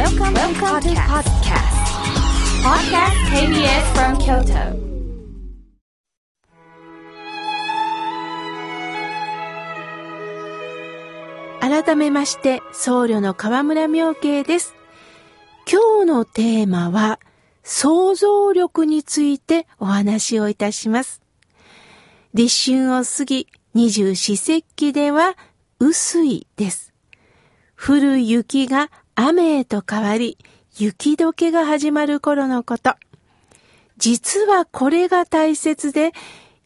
Welcome, Welcome to podcast. Podcast KBS from Kyoto. 改めまして、僧侶の河村明慶です。今日のテーマは、想像力についてお話をいたします。立春を過ぎ、二十四節気では、雨水です。降る雪が雨へと変わり、雪解けが始まる頃のこと。実はこれが大切で、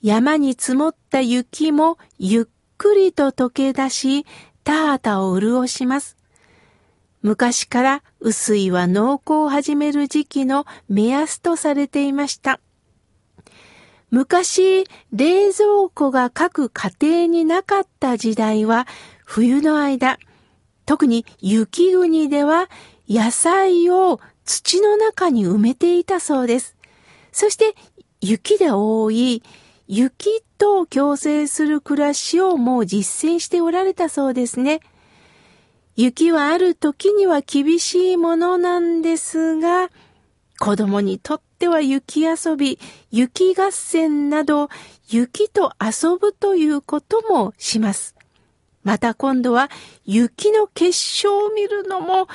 山に積もった雪もゆっくりと溶け出し、田畑を潤します。昔から雨水は農耕を始める時期の目安とされていました。昔、冷蔵庫が各家庭になかった時代は、冬の間、特に雪国では野菜を土の中に埋めていたそうです。そして雪で覆い、雪と共生する暮らしをもう実践しておられたそうですね。雪はある時には厳しいものなんですが、子供にとっては雪遊び、雪合戦など、雪と遊ぶということもします。また今度は雪の結晶を見るのも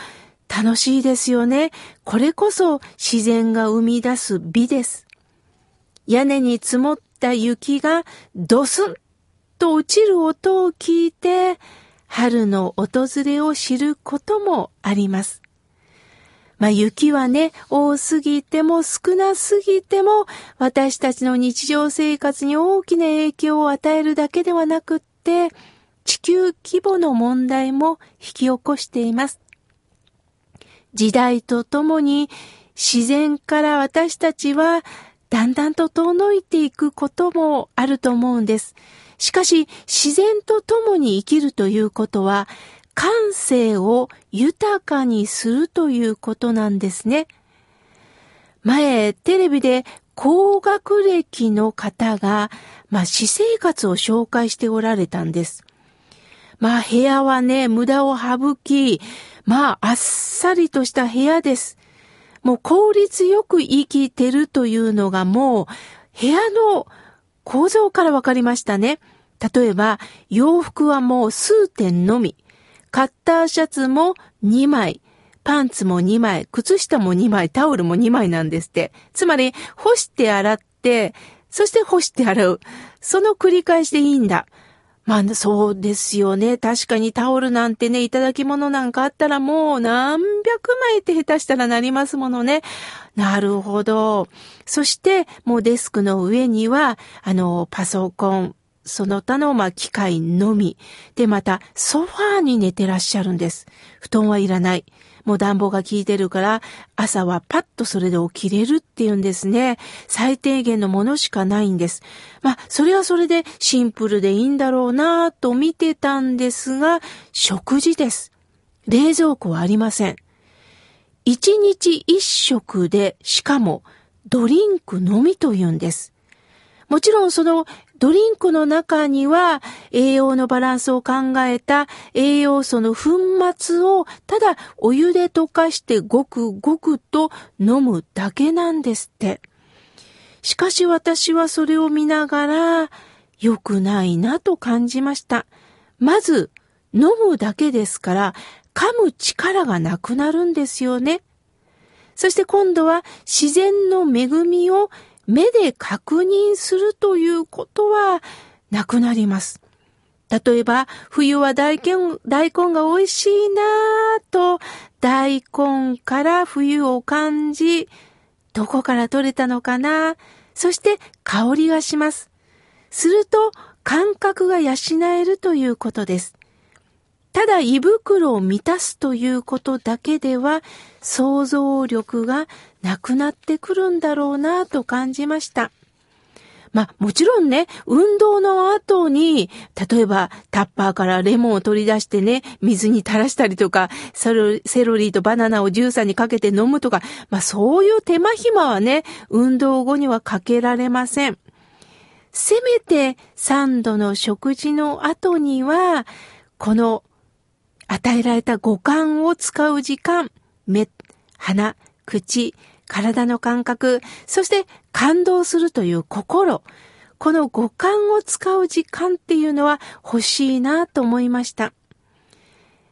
楽しいですよね。これこそ自然が生み出す美です。屋根に積もった雪がドスンと落ちる音を聞いて、春の訪れを知ることもあります。まあ雪はね、多すぎても少なすぎても、私たちの日常生活に大きな影響を与えるだけではなくって、地球規模の問題も引き起こしています。時代とともに自然から私たちはだんだんと遠のいていくこともあると思うんです。しかし自然と共に生きるということは感性を豊かにするということなんですね。前テレビで高学歴の方が、まあ、私生活を紹介しておられたんです。まあ部屋はね、無駄を省き、まああっさりとした部屋です。もう効率よく生きてるというのがもう部屋の構造からわかりましたね。例えば洋服はもう数点のみ。カッターシャツも2枚。パンツも2枚。靴下も2枚。タオルも2枚なんですって。つまり干して洗って、そして干して洗う。その繰り返しでいいんだ。まあ、そうですよね。確かにタオルなんてね、いただき物なんかあったらもう何百枚って下手したらなりますものね。なるほど。そして、もうデスクの上には、あの、パソコン、その他の、まあ、機械のみ。で、また、ソファーに寝てらっしゃるんです。布団はいらない。もう暖房が効いてるから、朝はパッとそれで起きれるっていうんですね。最低限のものしかないんです。まあ、それはそれでシンプルでいいんだろうなぁと見てたんですが、食事です。冷蔵庫はありません。一日一食で、しかもドリンクのみというんです。もちろんそのドリンクの中には栄養のバランスを考えた栄養素の粉末をただお湯で溶かしてごくごくと飲むだけなんですって。しかし私はそれを見ながら良くないなと感じました。まず飲むだけですから噛む力がなくなるんですよね。そして今度は自然の恵みを目で確認するということはなくなります。例えば、冬は大根、大根が美味しいなぁと、大根から冬を感じ、どこから取れたのかなそして香りがします。すると、感覚が養えるということです。ただ胃袋を満たすということだけでは想像力がなくなってくるんだろうなと感じました。まあもちろんね、運動の後に、例えばタッパーからレモンを取り出してね、水に垂らしたりとか、セロセロリとバナナをジューサーにかけて飲むとか、まあそういう手間暇はね、運動後にはかけられません。せめて3度の食事の後には、この与えられた五感を使う時間、目、鼻、口、体の感覚、そして感動するという心、この五感を使う時間っていうのは欲しいなと思いました。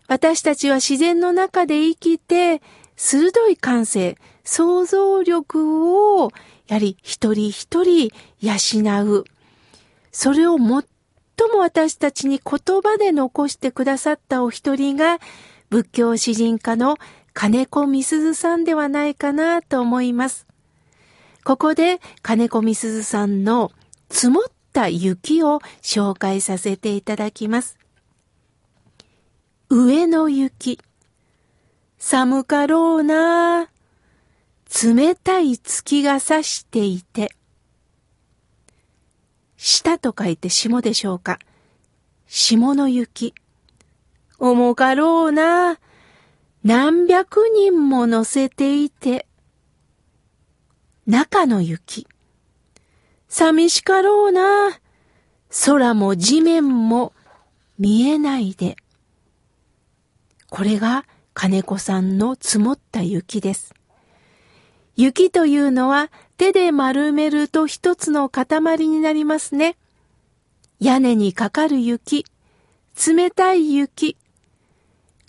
私たちは自然の中で生きて、鋭い感性、想像力を、やはり一人一人養う。それを最も私たちに言葉で残してくださったお一人が、仏教詩人家の金子みすずさんではないかなと思います。ここで金子みすずさんの積もった雪を紹介させていただきます。上の雪。寒かろうな。冷たい月が差していて。下と書いて霜でしょうか。霜の雪。重かろうな。何百人も乗せていて。中の雪。寂しかろうな。空も地面も見えないで。これが金子さんの積もった雪です。雪というのは手で丸めると一つの塊になりますね。屋根にかかる雪、冷たい雪。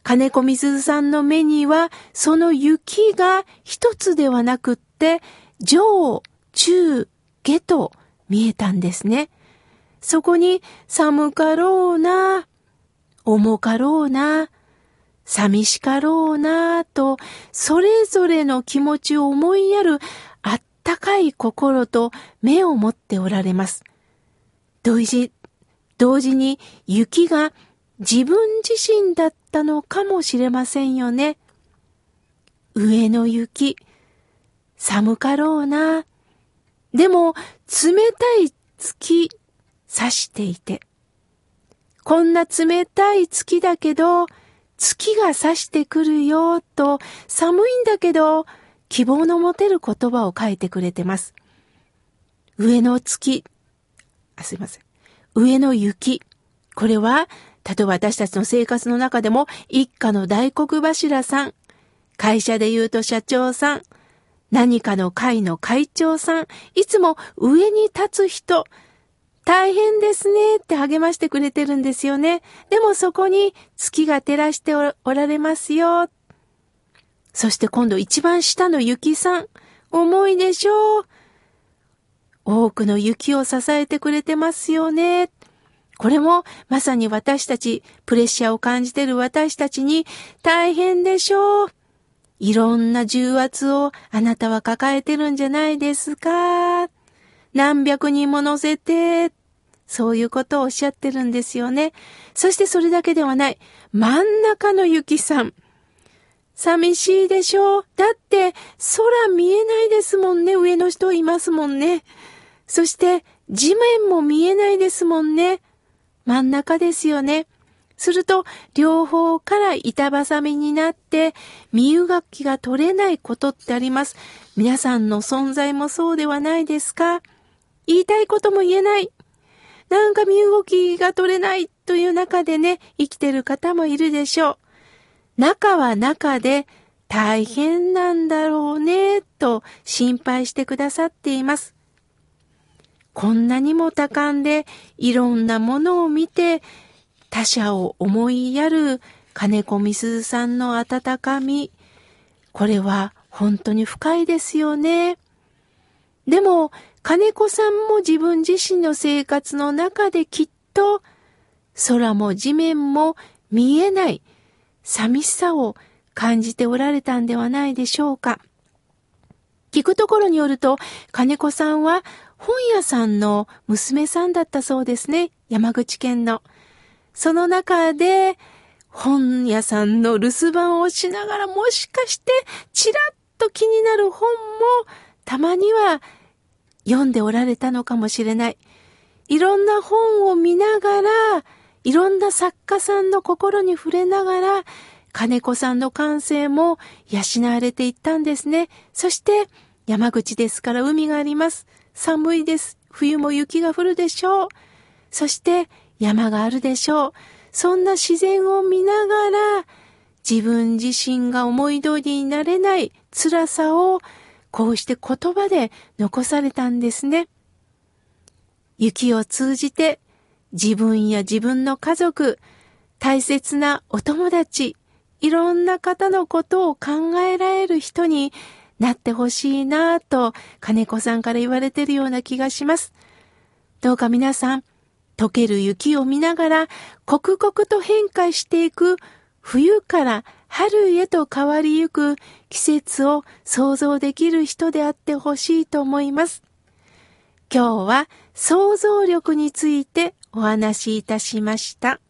金子みすずさんの目にはその雪が一つではなくって、上、中、下と見えたんですね。そこに寒かろうな、重かろうな、寂しかろうなと、それぞれの気持ちを思いやるあったかい心と目を持っておられます。同時、同時に雪が自分自身だったのかもしれませんよね。上の雪、寒かろうな、でも、冷たい月、刺していて。こんな冷たい月だけど、月が差してくるよ、と、寒いんだけど、希望の持てる言葉を書いてくれてます。上の月、あ、すいません。上の雪。これは、例えば私たちの生活の中でも、一家の大黒柱さん、会社で言うと社長さん、何かの会の会長さん、いつも上に立つ人、大変ですねって励ましてくれてるんですよね。でもそこに月が照らしておられますよ。そして今度一番下の雪さん、重いでしょう。多くの雪を支えてくれてますよね。これもまさに私たち、プレッシャーを感じている私たちに大変でしょう。いろんな重圧をあなたは抱えてるんじゃないですか何百人も乗せて、そういうことをおっしゃってるんですよね。そしてそれだけではない。真ん中のゆきさん。寂しいでしょう。だって空見えないですもんね。上の人いますもんね。そして地面も見えないですもんね。真ん中ですよね。すると、両方から板挟みになって、身動きが取れないことってあります。皆さんの存在もそうではないですか？言いたいことも言えない。なんか身動きが取れないという中でね、生きてる方もいるでしょう。中は中で大変なんだろうね、と心配してくださっています。こんなにも多感でいろんなものを見て他者を思いやる金子みすずさんの温かみ。これは本当に深いですよね。でも、金子さんも自分自身の生活の中できっと空も地面も見えない寂しさを感じておられたんではないでしょうか。聞くところによると、金子さんは本屋さんの娘さんだったそうですね。山口県の。その中で、本屋さんの留守番をしながらもしかしてちらっと気になる本もたまには読んでおられたのかもしれない。いろんな本を見ながら、いろんな作家さんの心に触れながら、金子さんの感性も養われていったんですね。そして山口ですから海があります。寒いです。冬も雪が降るでしょう。そして山があるでしょう。そんな自然を見ながら、自分自身が思い通りになれない辛さをこうして言葉で残されたんですね。雪を通じて自分や自分の家族、大切なお友達、いろんな方のことを考えられる人になってほしいなぁと金子さんから言われてるような気がします。どうか皆さん、溶ける雪を見ながら刻々と変化していく冬から春へと変わりゆく季節を想像できる人であってほしいと思います。今日は想像力についてお話しいたしました。